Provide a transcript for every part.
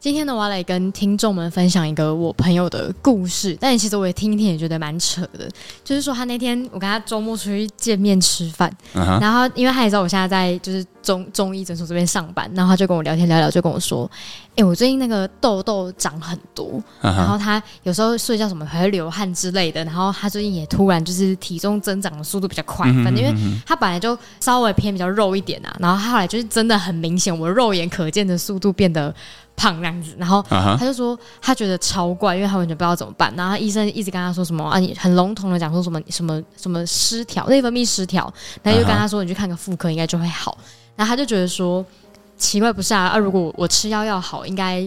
今天呢，我要来跟听众们分享一个我朋友的故事，但其实我也听一听，也觉得蛮扯的。就是说，他那天我跟他周末出去见面吃饭，uh huh. 然后因为他也知道我现在在就是中中医诊所这边上班，然后他就跟我聊天聊聊，就跟我说：“哎、欸，我最近那个痘痘长很多，uh huh. 然后他有时候睡觉什么还会流汗之类的，然后他最近也突然就是体重增长的速度比较快，反正因为他本来就稍微偏比较肉一点啊，然后他后来就是真的很明显，我肉眼可见的速度变得。”胖那样子，然后他就说他觉得超怪，因为他完全不知道怎么办。然后医生一直跟他说什么啊，你很笼统的讲说什么什么什么失调，内分泌失调。然后又跟他说你去看个妇科应该就会好。然后他就觉得说奇怪不是啊，啊如果我吃药要好，应该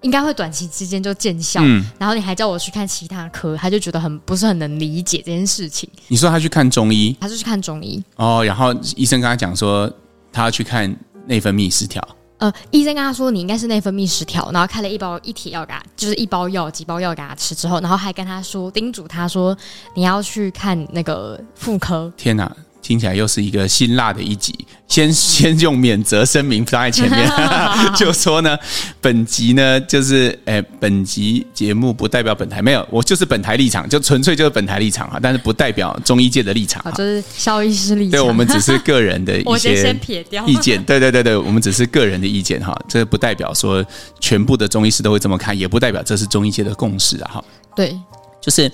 应该会短期之间就见效。嗯、然后你还叫我去看其他科，他就觉得很不是很能理解这件事情。你说他去看中医，他就去看中医哦。然后医生跟他讲说他要去看内分泌失调。呃，医生跟他说你应该是内分泌失调，然后开了一包一帖药给他，就是一包药几包药给他吃之后，然后还跟他说叮嘱他说你要去看那个妇科。天哪！听起来又是一个辛辣的一集，先先用免责声明放在前面，就说呢，本集呢就是，诶，本集节目不代表本台，没有，我就是本台立场，就纯粹就是本台立场哈，但是不代表中医界的立场，就是肖医师立场，对，我们只是个人的一些 意见，对对对对，我们只是个人的意见哈，这不代表说全部的中医师都会这么看，也不代表这是中医界的共识啊哈，对，就是，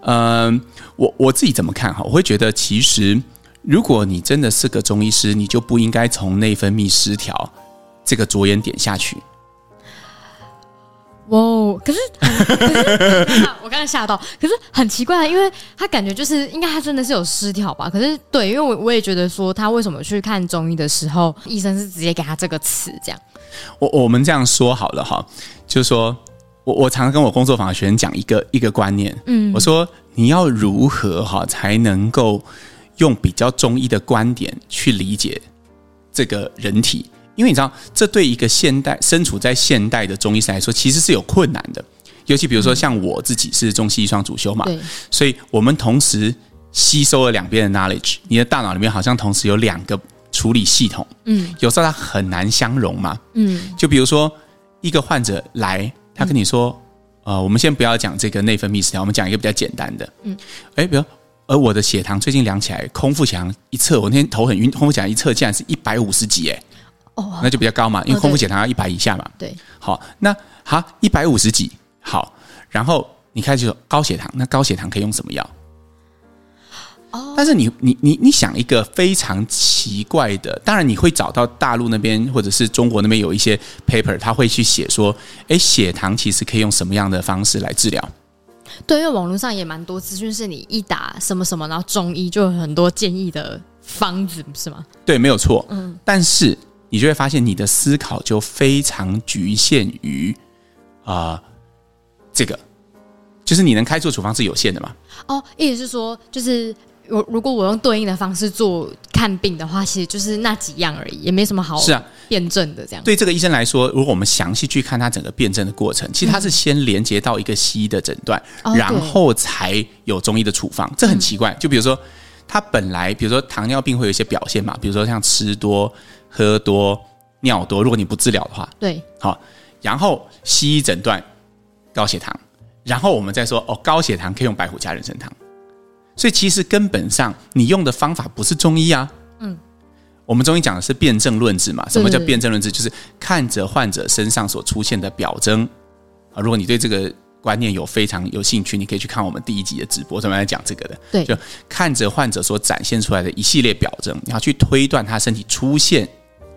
嗯、呃，我我自己怎么看哈，我会觉得其实。如果你真的是个中医师，你就不应该从内分泌失调这个着眼点下去。哇，可是，可是我刚才吓到，可是很奇怪，因为他感觉就是应该他真的是有失调吧？可是对，因为我我也觉得说他为什么去看中医的时候，医生是直接给他这个词这样。我我们这样说好了哈，就是说我我常常跟我工作坊的学生讲一个一个观念，嗯，我说你要如何哈才能够。用比较中医的观点去理解这个人体，因为你知道，这对一个现代身处在现代的中医师来说，其实是有困难的。尤其比如说像我自己是中西医双主修嘛，对。所以我们同时吸收了两边的 knowledge，你的大脑里面好像同时有两个处理系统，嗯，有时候它很难相容嘛，嗯，就比如说一个患者来，他跟你说，嗯、呃，我们先不要讲这个内分泌失调，我们讲一个比较简单的，嗯，哎，比如。而我的血糖最近量起来，空腹血糖一测，我那天头很晕，空腹血糖一测竟然是一百五十几，哎，哦，那就比较高嘛，因为空腹血糖要一百以下嘛，对，好，那好，一百五十几，好，然后你开始说高血糖，那高血糖可以用什么药？哦，但是你你你你想一个非常奇怪的，当然你会找到大陆那边或者是中国那边有一些 paper，他会去写说，哎，血糖其实可以用什么样的方式来治疗？对，因为网络上也蛮多资讯，是你一打什么什么，然后中医就有很多建议的方子，是吗？对，没有错。嗯，但是你就会发现你的思考就非常局限于啊、呃，这个就是你能开出处方是有限的嘛？哦，意思是说就是。我如果我用对应的方式做看病的话，其实就是那几样而已，也没什么好是啊辩证的这样。对这个医生来说，如果我们详细去看他整个辩证的过程，其实他是先连接到一个西医的诊断，嗯、然后才有中医的处方。哦、这很奇怪。就比如说，他本来比如说糖尿病会有一些表现嘛，比如说像吃多、喝多、尿多，如果你不治疗的话，对，好，然后西医诊断高血糖，然后我们再说哦，高血糖可以用白虎加人参汤。所以其实根本上，你用的方法不是中医啊。嗯，我们中医讲的是辨证论治嘛。什么叫辨证论治？就是看着患者身上所出现的表征啊。如果你对这个观念有非常有兴趣，你可以去看我们第一集的直播，专门来讲这个的。对，就看着患者所展现出来的一系列表征，然后去推断他身体出现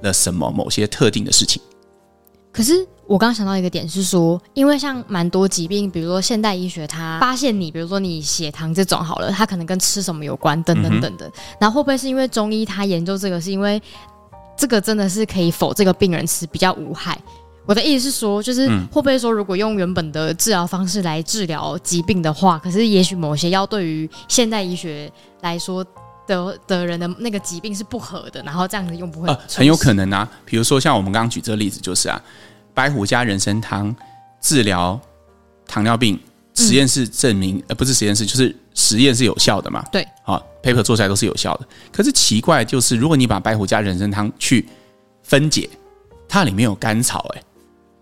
了什么某些特定的事情。可是。我刚刚想到一个点是说，因为像蛮多疾病，比如说现代医学，它发现你，比如说你血糖这种好了，它可能跟吃什么有关，等等等等。然后会不会是因为中医它研究这个，是因为这个真的是可以否这个病人吃比较无害？我的意思是说，就是会不会说，如果用原本的治疗方式来治疗疾病的话，可是也许某些药对于现代医学来说的的人的那个疾病是不合的，然后这样子用不会、呃、很有可能啊。比如说像我们刚刚举这个例子，就是啊。白虎加人参汤治疗糖尿病，实验室证明，呃，不是实验室，就是实验是有效的嘛？对，好，paper 做出来都是有效的。可是奇怪就是，如果你把白虎加人参汤去分解，它里面有甘草，哎，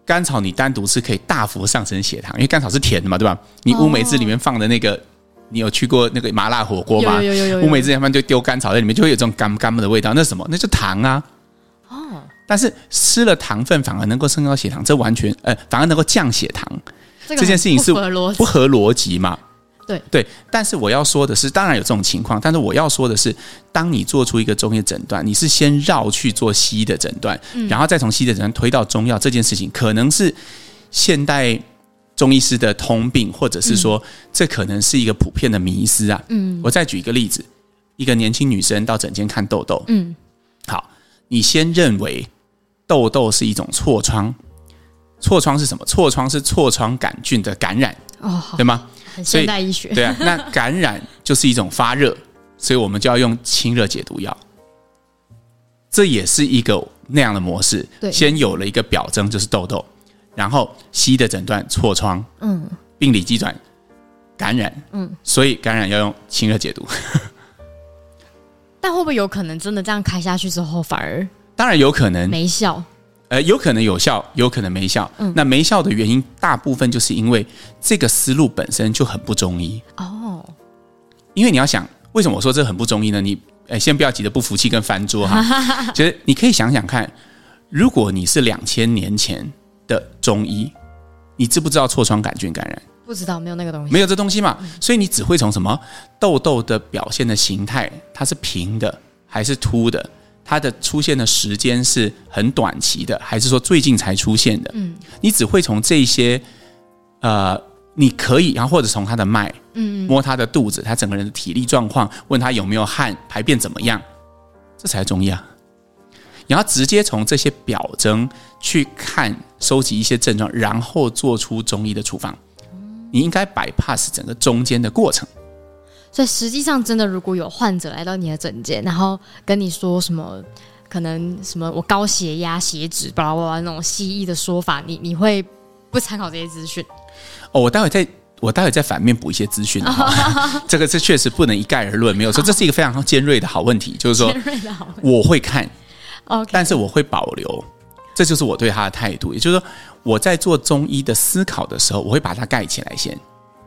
甘草你单独是可以大幅上升血糖，因为甘草是甜的嘛，对吧？你乌梅汁里面放的那个。你有去过那个麻辣火锅吗？有有有有，乌梅子他们就丢甘草在里面，就会有这种干干的味道。那什么？那就糖啊。哦。但是吃了糖分反而能够升高血糖，这完全呃，反而能够降血糖。这件事情是不合逻辑嘛？对对。但是我要说的是，当然有这种情况，但是我要说的是，当你做出一个中医诊断，你是先绕去做西医的诊断，然后再从西医的诊断推到中药，这件事情可能是现代。中医师的通病，或者是说，这可能是一个普遍的迷思啊。嗯，我再举一个例子：一个年轻女生到诊间看痘痘。嗯，好，你先认为痘痘是一种痤疮，痤疮是什么？痤疮是痤疮杆菌的感染，哦，对吗？很现代医学。对啊，那感染就是一种发热，所以我们就要用清热解毒药。这也是一个那样的模式。对，先有了一个表征，就是痘痘。然后西医的诊断痤疮，嗯，病理机转感染，嗯，所以感染要用清热解毒。但会不会有可能真的这样开下去之后反而？当然有可能没效，呃，有可能有效，有可能没效。嗯，那没效的原因大部分就是因为这个思路本身就很不中医哦。因为你要想，为什么我说这很不中医呢？你呃，先不要急着不服气跟翻桌哈。其 实你可以想想看，如果你是两千年前。的中医，你知不知道痤疮杆菌感染？不知道，没有那个东西，没有这东西嘛，所以你只会从什么痘痘的表现的形态，它是平的还是凸的？它的出现的时间是很短期的，还是说最近才出现的？嗯，你只会从这些，呃，你可以，然后或者从他的脉，嗯，摸他的肚子，他整个人的体力状况，问他有没有汗，排便怎么样，这才是中医啊。你要直接从这些表征去看，收集一些症状，然后做出中医的处方。你应该 bypass 整个中间的过程。所以实际上，真的如果有患者来到你的诊间，然后跟你说什么，可能什么我高血压、血脂，巴拉巴拉那种西医的说法，你你会不参考这些资讯？哦，我待会再我待会再反面补一些资讯。这个是确实不能一概而论，没有说这是一个非常尖锐的好问题，就是说 我会看。但是我会保留，这就是我对他的态度。也就是说，我在做中医的思考的时候，我会把它盖起来先。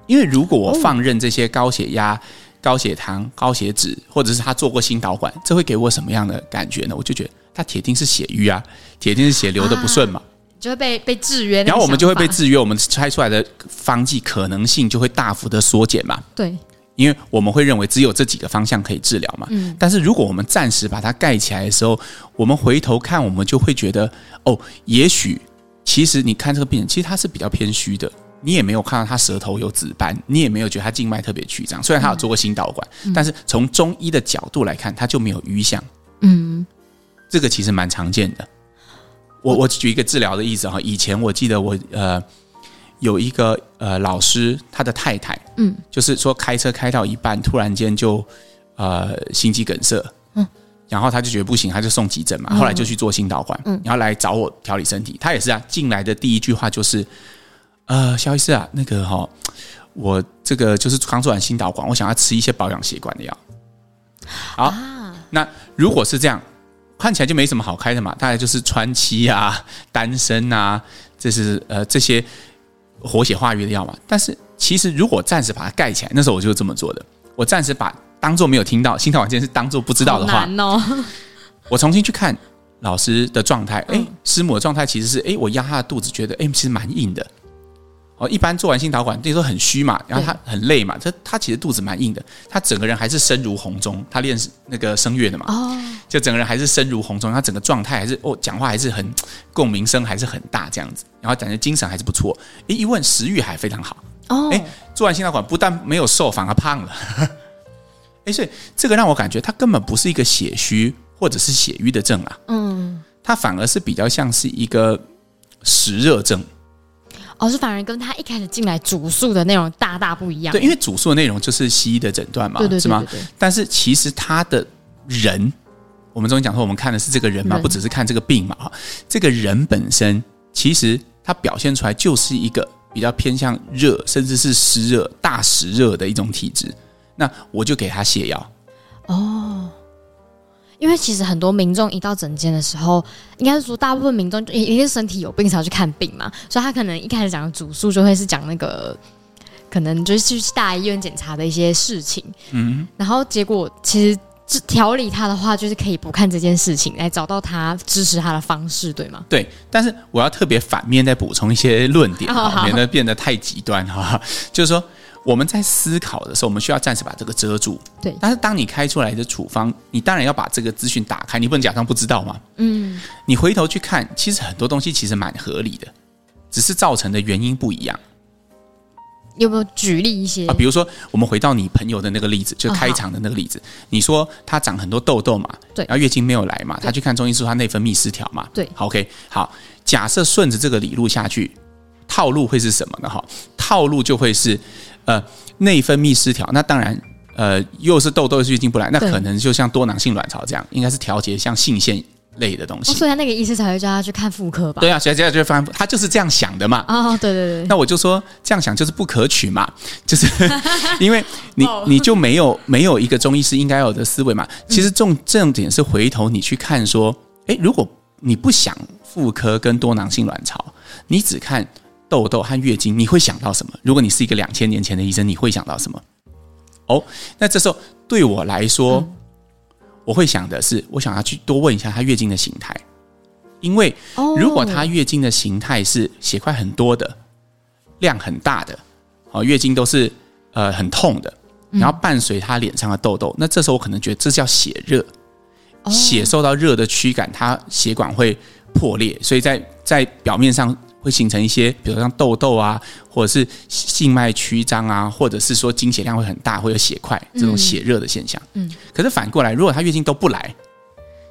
因为如果我放任这些高血压、高血糖、高血脂，或者是他做过心导管，这会给我什么样的感觉呢？我就觉得他铁定是血瘀啊，铁定是血流的不顺嘛，啊、就会被被制约。然后我们就会被制约，我们拆出来的方剂可能性就会大幅的缩减嘛。对。因为我们会认为只有这几个方向可以治疗嘛，嗯，但是如果我们暂时把它盖起来的时候，我们回头看，我们就会觉得，哦，也许其实你看这个病人，其实他是比较偏虚的，你也没有看到他舌头有紫斑，你也没有觉得他静脉特别曲张，虽然他有做过心导管，嗯，但是从中医的角度来看，他就没有瘀象，嗯，这个其实蛮常见的。我我举一个治疗的例子哈，以前我记得我呃。有一个呃老师，他的太太，嗯，就是说开车开到一半，突然间就呃心肌梗塞，嗯，然后他就觉得不行，他就送急诊嘛，后来就去做心导管，嗯，然后来找我调理身体。他也是啊，进来的第一句话就是，呃，肖医师啊，那个哈、哦，我这个就是刚做完心导管，我想要吃一些保养血管的药。好，啊、那如果是这样，看起来就没什么好开的嘛，大概就是川七啊、丹参啊，这是呃这些。活血化瘀的药嘛，但是其实如果暂时把它盖起来，那时候我就这么做的。我暂时把当做没有听到，心跳完全是当做不知道的话，哦、我重新去看老师的状态。哎，师母的状态其实是哎，我压他的肚子，觉得哎，其实蛮硬的。哦，一般做完心导管，那时候很虚嘛，然后他很累嘛，他他其实肚子蛮硬的，他整个人还是声如洪钟，他练那个声乐的嘛，哦，就整个人还是声如洪钟，他整个状态还是哦，讲话还是很共鸣声还是很大这样子，然后感觉精神还是不错，诶，一问食欲还非常好，哦，诶，做完心导管不但没有瘦，反而胖了，诶，所以这个让我感觉他根本不是一个血虚或者是血瘀的症啊，嗯，他反而是比较像是一个实热症。哦，是反而跟他一开始进来主诉的内容大大不一样。对，因为主诉的内容就是西医的诊断嘛，对对对对对，是吗？但是其实他的人，我们中医讲说，我们看的是这个人嘛，人不只是看这个病嘛。哈，这个人本身其实他表现出来就是一个比较偏向热，甚至是湿热、大湿热的一种体质。那我就给他泻药。哦，因为其实很多民众一到诊间的时候，应该是说大部分民众一定是身体有病才要去看病嘛，所以他可能一开始讲的主诉就会是讲那个。可能就是去大医院检查的一些事情，嗯，然后结果其实调理他的话，就是可以不看这件事情，来找到他支持他的方式，对吗？对，但是我要特别反面再补充一些论点，哦、免得变得太极端哈。就是说，我们在思考的时候，我们需要暂时把这个遮住，对。但是当你开出来的处方，你当然要把这个资讯打开，你不能假装不知道嘛，嗯。你回头去看，其实很多东西其实蛮合理的，只是造成的原因不一样。有没有举例一些啊？比如说，我们回到你朋友的那个例子，就开场的那个例子。哦、你说他长很多痘痘嘛？对。然后月经没有来嘛？他去看中医说，他内分泌失调嘛？对。好，OK，好。假设顺着这个理路下去，套路会是什么呢？哈，套路就会是呃内分泌失调。那当然，呃又是痘痘又是月经不来，那可能就像多囊性卵巢这样，应该是调节像性腺。类的东西，哦，所以他那个医师才会叫他去看妇科吧？对啊，所以这样就发现他就是这样想的嘛。哦，对对对。那我就说这样想就是不可取嘛，就是 因为你你就没有没有一个中医师应该有的思维嘛。其实重重点是回头你去看说，诶，如果你不想妇科跟多囊性卵巢，你只看痘痘和月经，你会想到什么？如果你是一个两千年前的医生，你会想到什么？哦，那这时候对我来说。嗯我会想的是，我想要去多问一下她月经的形态，因为如果她月经的形态是血块很多的、量很大的，哦，月经都是呃很痛的，然后伴随她脸上的痘痘，那这时候我可能觉得这叫血热，血受到热的驱赶，它血管会破裂，所以在在表面上。会形成一些，比如像痘痘啊，或者是静脉曲张啊，或者是说经血量会很大，会有血块这种血热的现象。嗯，可是反过来，如果她月经都不来，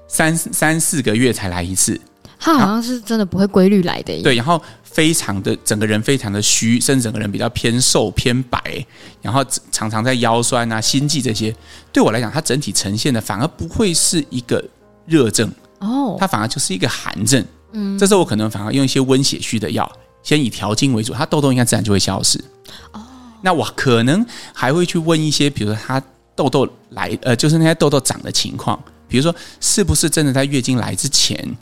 三三四个月才来一次，她好像是真的不会规律来的。对，然后非常的整个人非常的虚，甚至整个人比较偏瘦偏白，然后常常在腰酸啊、心悸这些。对我来讲，它整体呈现的反而不会是一个热症哦，它反而就是一个寒症。嗯，这时候我可能反而用一些温血虚的药，先以调经为主，它痘痘应该自然就会消失。哦，那我可能还会去问一些，比如说他痘痘来，呃，就是那些痘痘长的情况，比如说是不是真的在月经来之前，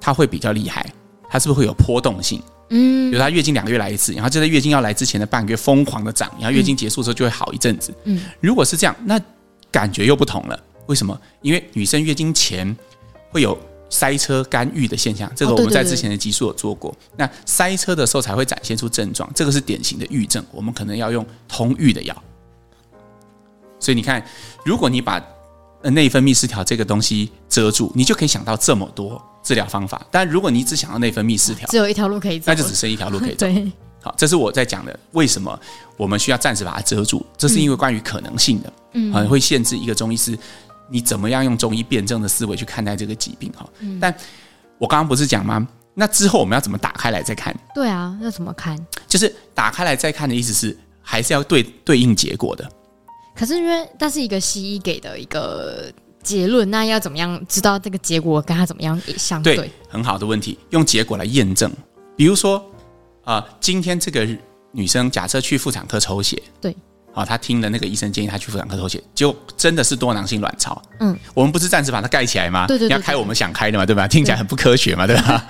它会比较厉害，它是不是会有波动性？嗯，比如他月经两个月来一次，然后就在月经要来之前的半个月疯狂的长，然后月经结束之后就会好一阵子。嗯，如果是这样，那感觉又不同了。为什么？因为女生月经前会有。塞车干预的现象，这个我们在之前的集数有做过。那塞车的时候才会展现出症状，这个是典型的郁症，我们可能要用通郁的药。所以你看，如果你把内分泌失调这个东西遮住，你就可以想到这么多治疗方法。但如果你只想到内分泌失调，只有一条路可以走，那就只剩一条路可以走。对，好，这是我在讲的，为什么我们需要暂时把它遮住？这是因为关于可能性的，嗯，会限制一个中医师。你怎么样用中医辩证的思维去看待这个疾病哈？嗯，但我刚刚不是讲吗？那之后我们要怎么打开来再看？对啊，要怎么看？就是打开来再看的意思是，还是要对对应结果的。可是因为那是一个西医给的一个结论，那要怎么样知道这个结果跟他怎么样也相对？对，很好的问题，用结果来验证。比如说啊，呃，今天这个女生假设去妇产科抽血，对。好，他听了那个医生建议，他去妇产科抽血，结果真的是多囊性卵巢。嗯，我们不是暂时把它盖起来吗？对对，对，你要开我们想开的嘛，对吧？听起来很不科学嘛，对吧？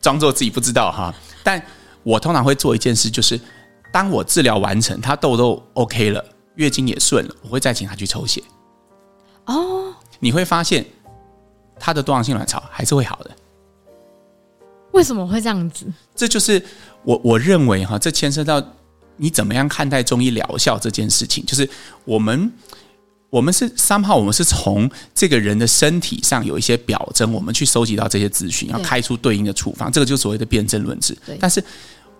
装作自己不知道哈。但我通常会做一件事，就是当我治疗完成，他痘痘 OK 了，月经也顺了，我会再请他去抽血。哦，你会发现他的多囊性卵巢还是会好的。为什么会这样子？这就是我我认为哈，这牵涉到。你怎么样看待中医疗效这件事情？就是我们，我们是 somehow，我们是从这个人的身体上有一些表征，我们去收集到这些资讯，要开出对应的处方，这个就是所谓的辨证论治。但是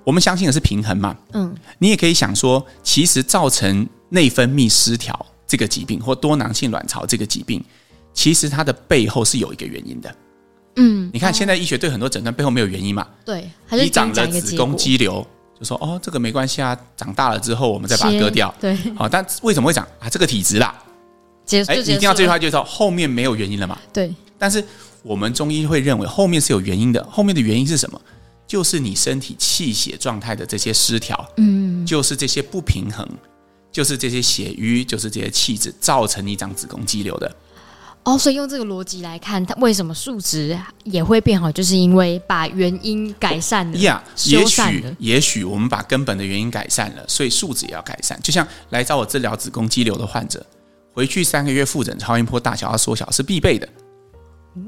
我们相信的是平衡嘛？嗯，你也可以想说，其实造成内分泌失调这个疾病，或多囊性卵巢这个疾病，其实它的背后是有一个原因的。嗯，你看现在医学对很多诊断背后没有原因嘛？对，你长了子宫肌瘤。就说哦，这个没关系啊，长大了之后我们再把它割掉。对，好，但为什么会长啊？这个体质啦，结束。哎，一定要这句话就知道后面没有原因了嘛？对。但是我们中医会认为后面是有原因的，后面的原因是什么？就是你身体气血状态的这些失调，嗯，就是这些不平衡，就是这些血瘀，就是这些气滞，造成你长子宫肌瘤的。哦，所以用这个逻辑来看，它为什么数值也会变好，就是因为把原因改善了。呀，yeah, 也许也许我们把根本的原因改善了，所以数值也要改善。就像来找我治疗子宫肌瘤的患者，回去三个月复诊，超音波大小要缩小是必备的。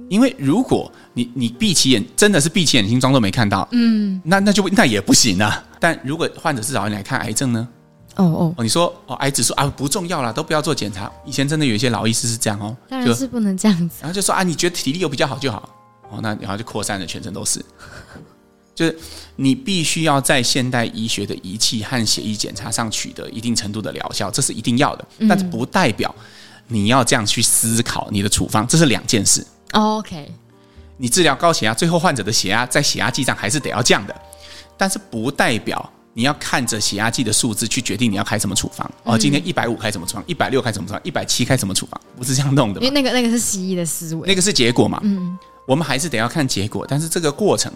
因为如果你你闭起眼，真的是闭起眼睛装作没看到，嗯，那那就那也不行啊。但如果患者是找你来看癌症呢？哦哦哦，你说哦，癌指数啊不重要啦，都不要做检查。以前真的有一些老医师是这样哦，当然是不能这样子。然后就说啊，你觉得体力有比较好就好哦，那然后就扩散的全身都是。就是你必须要在现代医学的仪器和血液检查上取得一定程度的疗效，这是一定要的。但是不代表你要这样去思考你的处方，这是两件事。OK，你治疗高血压，最后患者的血压在血压计上还是得要降的，但是不代表。你要看着血压计的数字去决定你要开什么处方哦。今天一百五开什么处方，一百六开什么处方，一百七开什么处方，不是这样弄的。因为那个那个是西医的思维，那个是结果嘛。嗯，我们还是得要看结果。但是这个过程，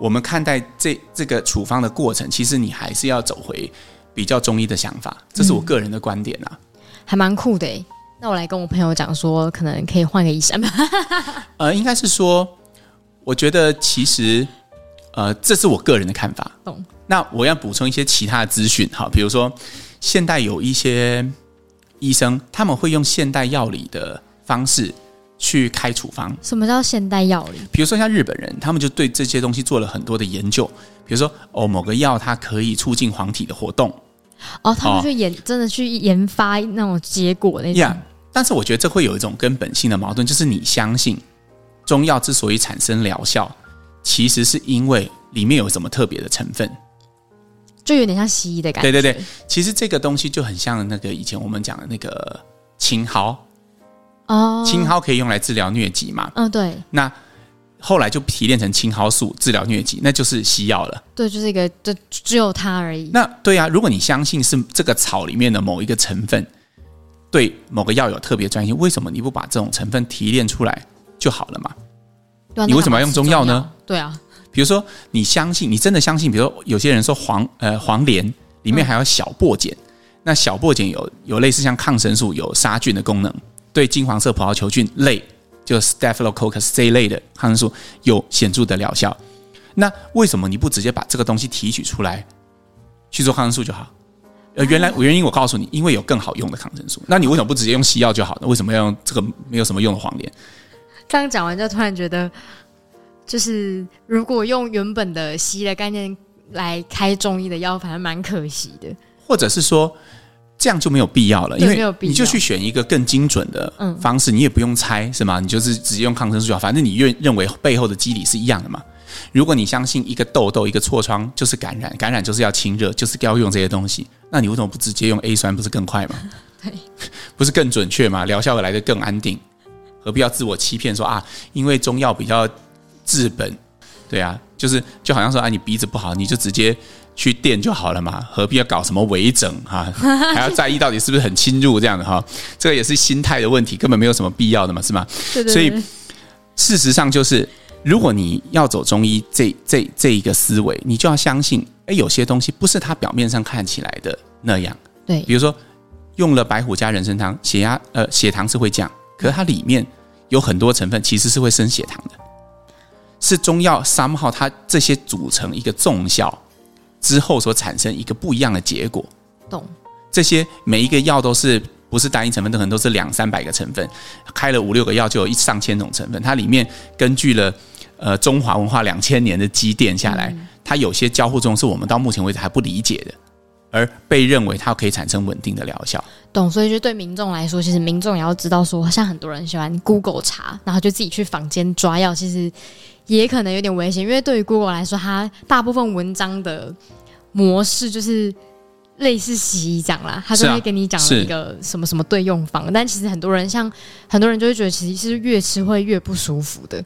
我们看待这这个处方的过程，其实你还是要走回比较中医的想法。这是我个人的观点啊，嗯、还蛮酷的。那我来跟我朋友讲说，可能可以换个医生吧。呃，应该是说，我觉得其实，呃，这是我个人的看法。懂。那我要补充一些其他的资讯哈，比如说现代有一些医生，他们会用现代药理的方式去开处方。什么叫现代药理？比如说像日本人，他们就对这些东西做了很多的研究。比如说哦，某个药它可以促进黄体的活动。哦，他们去研、哦、真的去研发那种结果那种。Yeah, 但是我觉得这会有一种根本性的矛盾，就是你相信中药之所以产生疗效，其实是因为里面有什么特别的成分。就有点像西医的感觉。对对对，其实这个东西就很像那个以前我们讲的那个青蒿哦，青蒿可以用来治疗疟疾嘛？嗯，对。那后来就提炼成青蒿素治疗疟疾，那就是西药了。对，就是一个，就只有它而已。那对啊，如果你相信是这个草里面的某一个成分对某个药有特别专业，为什么你不把这种成分提炼出来就好了嘛？对，你为什么要用中药呢？对啊。比如说，你相信，你真的相信，比如说，有些人说黄呃黄连里面还有小檗碱，嗯、那小檗碱有有类似像抗生素、有杀菌的功能，对金黄色葡萄球菌类，就 Staphylococcus 这一类的抗生素有显著的疗效。那为什么你不直接把这个东西提取出来去做抗生素就好？呃，原来原因我告诉你，因为有更好用的抗生素。那你为什么不直接用西药就好呢？为什么要用这个没有什么用的黄连？刚讲完就突然觉得。就是如果用原本的西医的概念来开中医的药，反而蛮可惜的。或者是说，这样就没有必要了，因为你就去选一个更精准的方式，你也不用猜，是吗？你就是直接用抗生素就好，反正你认认为背后的机理是一样的嘛。如果你相信一个痘痘、一个痤疮就是感染，感染就是要清热，就是要用这些东西，那你为什么不直接用 A 酸，不是更快吗？对，不是更准确吗？疗效来得更安定，何必要自我欺骗说啊？因为中药比较。治本，对啊，就是就好像说啊，你鼻子不好，你就直接去垫就好了嘛，何必要搞什么微整哈，还要在意到底是不是很侵入这样的哈？这个也是心态的问题，根本没有什么必要的嘛，是吗？对对对。所以事实上就是，如果你要走中医这这这一个思维，你就要相信，哎，有些东西不是它表面上看起来的那样。对，比如说用了白虎加人参汤，血压呃血糖是会降，可是它里面有很多成分其实是会升血糖的。是中药三号，它这些组成一个重效之后所产生一个不一样的结果。懂？这些每一个药都是不是单一成分，都可能都是两三百个成分，开了五六个药就有一上千种成分。它里面根据了呃中华文化两千年的积淀下来，它有些交互作用是我们到目前为止还不理解的，而被认为它可以产生稳定的疗效。懂？所以就对民众来说，其实民众也要知道说，像很多人喜欢 Google 查，然后就自己去房间抓药，其实。也可能有点危险，因为对于 Google 来说，它大部分文章的模式就是类似洗衣讲啦，他就会给你讲一个什么什么对用方，但其实很多人像很多人就会觉得，其实是越吃会越不舒服的。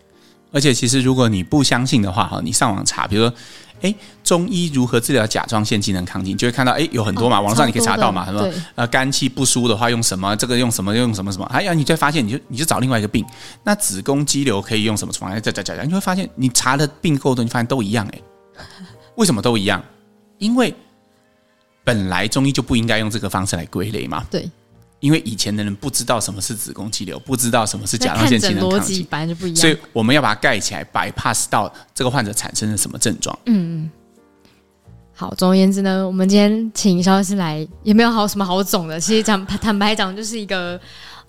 而且，其实如果你不相信的话，哈，你上网查，比如说。哎，中医如何治疗甲状腺机能亢进？就会看到，哎，有很多嘛，哦、网上你可以查到嘛，什么呃肝气不舒的话用什么？这个用什么？用什么什么？哎呀，你就会发现，你就你就找另外一个病，那子宫肌瘤可以用什么处方？再再再再，你会发现，你查的病够多，你发现都一样，哎，为什么都一样？因为本来中医就不应该用这个方式来归类嘛。对，因为以前的人不知道什么是子宫肌瘤，不知道什么是甲状腺机能亢进，本来就不一样。所以我们要把它盖起来，bypass 到这个患者产生了什么症状。嗯嗯。好，总而言之呢，我们今天请肖医师来，也没有好什么好总的。其实讲坦白讲，就是一个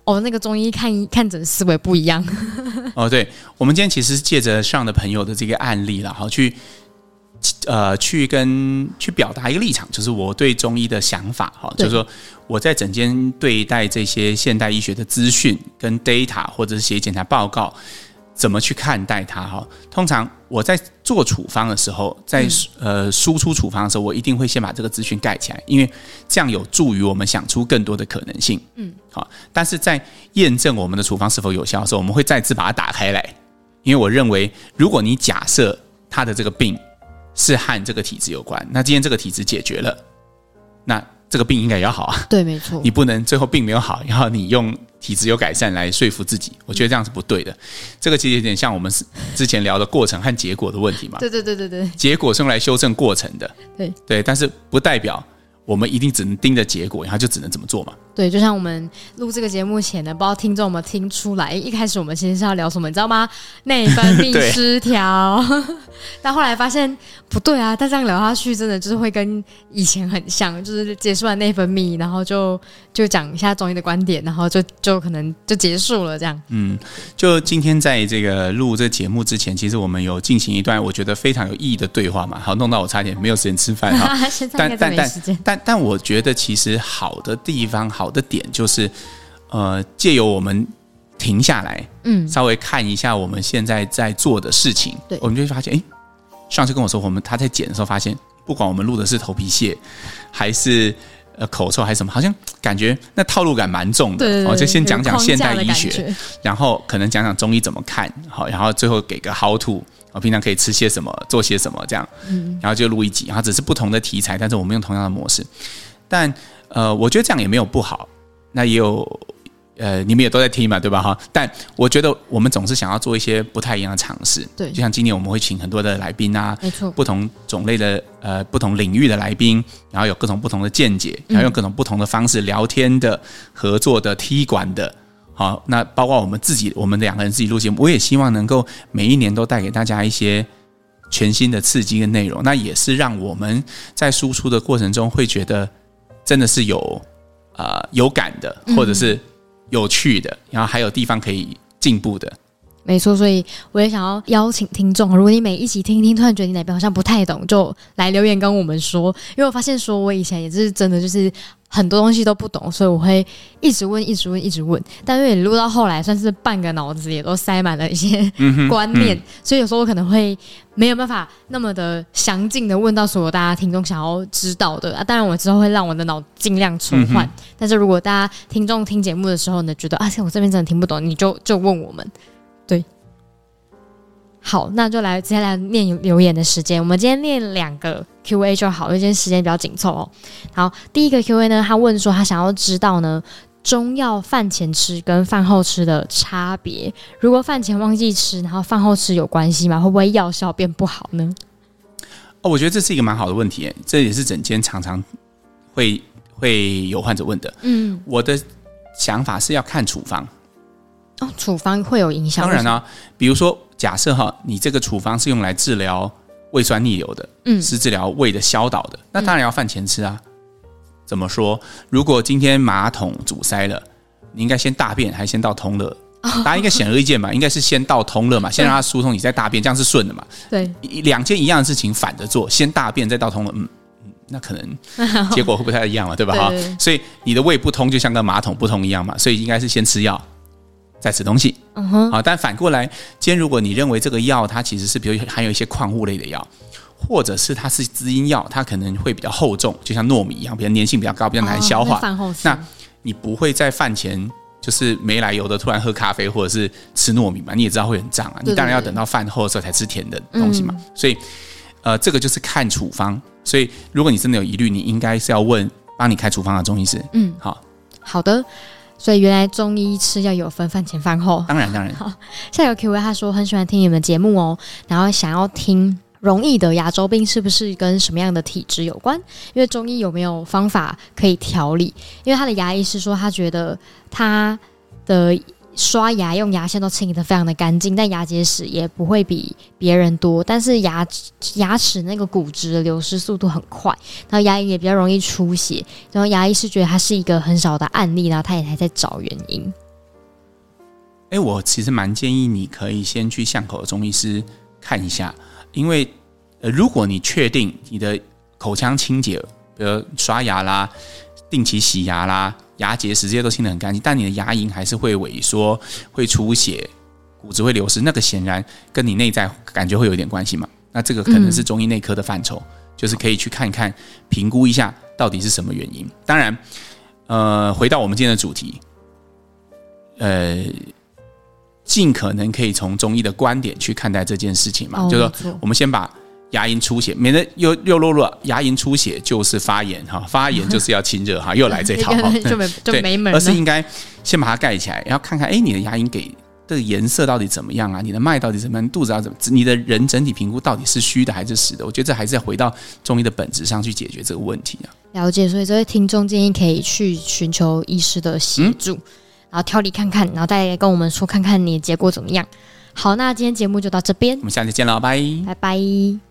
哦，那个中医看看诊思维不一样。哦，对，我们今天其实是借着上的朋友的这个案例了，好去呃去跟去表达一个立场，就是我对中医的想法哈，就是说我在诊间对待这些现代医学的资讯跟 data 或者是写检查报告。怎么去看待它？哈，通常我在做处方的时候，在呃输出处方的时候，我一定会先把这个资讯盖起来，因为这样有助于我们想出更多的可能性。嗯，好，但是在验证我们的处方是否有效的时候，我们会再次把它打开来，因为我认为，如果你假设他的这个病是和这个体质有关，那今天这个体质解决了，那这个病应该也要好啊。对，没错，你不能最后病没有好，然后你用。体质有改善来说服自己，我觉得这样是不对的。这个其实有点像我们之前聊的过程和结果的问题嘛。对对对对对，结果是用来修正过程的。对对，但是不代表我们一定只能盯着结果，然后就只能怎么做嘛。对，就像我们录这个节目前呢，不知道听众有没有听出来，一开始我们其实是要聊什么，你知道吗？内分 泌失调。但后来发现不对啊，但这样聊下去，真的就是会跟以前很像，就是结束完内分泌，然后就就讲一下中医的观点，然后就就可能就结束了这样。嗯，就今天在这个录这个节目之前，其实我们有进行一段我觉得非常有意义的对话嘛。好，弄到我差点没有时间吃饭哈。但但但但但我觉得其实好的地方。好的点就是，呃，借由我们停下来，嗯，稍微看一下我们现在在做的事情，对，我们就会发现，哎，上次跟我说，我们他在剪的时候发现，不管我们录的是头皮屑，还是呃口臭，还是什么，好像感觉那套路感蛮重的。对，哦，就先讲讲现代医学，然后可能讲讲中医怎么看，好，然后最后给个 how to，我平常可以吃些什么，做些什么，这样，嗯，然后就录一集，然后只是不同的题材，但是我们用同样的模式，但。呃，我觉得这样也没有不好，那也有，呃，你们也都在听嘛，对吧？哈，但我觉得我们总是想要做一些不太一样的尝试，对，就像今年我们会请很多的来宾啊，没错，不同种类的呃不同领域的来宾，然后有各种不同的见解，然后用各种不同的方式聊天的、合作的、踢馆的，好，那包括我们自己，我们两个人自己录节目，我也希望能够每一年都带给大家一些全新的刺激跟内容，那也是让我们在输出的过程中会觉得。真的是有啊、呃、有感的，或者是有趣的，嗯、然后还有地方可以进步的。没错，所以我也想要邀请听众，如果你每一集听一听，突然觉得你哪边好像不太懂，就来留言跟我们说。因为我发现，说我以前也是真的就是。很多东西都不懂，所以我会一直问，一直问，一直问。但因为你录到后来，算是半个脑子也都塞满了一些观念，所以有时候我可能会没有办法那么的详尽的问到所有大家听众想要知道的啊。当然，我之后会让我的脑尽量存换。嗯、但是如果大家听众听节目的时候呢，觉得啊，我这边真的听不懂，你就就问我们。对。好，那就来接下来念留言的时间。我们今天念两个 Q&A 就好，因为今天时间比较紧凑哦。好，第一个 Q&A 呢，他问说他想要知道呢，中药饭前吃跟饭后吃的差别。如果饭前忘记吃，然后饭后吃有关系吗？会不会药效变不好呢？哦，我觉得这是一个蛮好的问题，这也是整间常常会会有患者问的。嗯，我的想法是要看处方。哦，处方会有影响？当然啊，比如说。假设哈，你这个处方是用来治疗胃酸逆流的，嗯，是治疗胃的消导的，那当然要饭前吃啊。怎么说？如果今天马桶阻塞了，你应该先大便还是先倒通乐？大家应该显而易见吧，应该是先倒通乐嘛，先让它疏通，你再大便，这样是顺的嘛。对，两件一样的事情反着做，先大便再倒通乐，嗯嗯，那可能 结果会不太一样嘛，对吧？哈，所以你的胃不通就像个马桶不通一样嘛，所以应该是先吃药。在吃东西，嗯哼，啊，但反过来，今天如果你认为这个药它其实是比如含有一些矿物类的药，或者是它是滋阴药，它可能会比较厚重，就像糯米一样，比较粘性比较高，比较难消化。哦、那，那你不会在饭前就是没来由的突然喝咖啡或者是吃糯米嘛？你也知道会很胀啊，你当然要等到饭后的时候才吃甜的东西嘛。嗯、所以，呃，这个就是看处方。所以，如果你真的有疑虑，你应该是要问帮你开处方的中医师。嗯，好，好的。所以原来中医吃药有分饭前饭后，当然当然。好，下一个 Q&A 他说很喜欢听你们节目哦，然后想要听容易得牙周病是不是跟什么样的体质有关？因为中医有没有方法可以调理？因为他的牙医是说，他觉得他的刷牙用牙线都清理得非常的干净，但牙结石也不会比别人多，但是牙牙齿那个骨质的流失速度很快，然后牙龈也比较容易出血，然后牙医是觉得他是一个很少的案例，然后他也还在找原因。哎，我其实蛮建议你可以先去巷口的中医师看一下。因为，呃，如果你确定你的口腔清洁，比如刷牙啦、定期洗牙啦、牙结石这些都清得很干净，但你的牙龈还是会萎缩、会出血、骨质会流失，那个显然跟你内在感觉会有点关系嘛。那这个可能是中医内科的范畴，嗯、就是可以去看一看、评估一下到底是什么原因。当然，呃，回到我们今天的主题，呃。尽可能可以从中医的观点去看待这件事情嘛，哦、就是说我们先把牙龈出血，免得又又落入牙龈出血就是发炎哈，发炎就是要清热哈，又来这套哈，就没就没门，而是应该先把它盖起来，然后看看哎，你的牙龈给这个颜色到底怎么样啊？你的脉到底怎么样？肚子要怎么？你的人整体评估到底是虚的还是实的？我觉得这还是要回到中医的本质上去解决这个问题啊。了解，所以这位听众建议可以去寻求医师的协助。嗯然后调理看看，然后再跟我们说看看你的结果怎么样。好，那今天节目就到这边，我们下期见了，拜拜拜。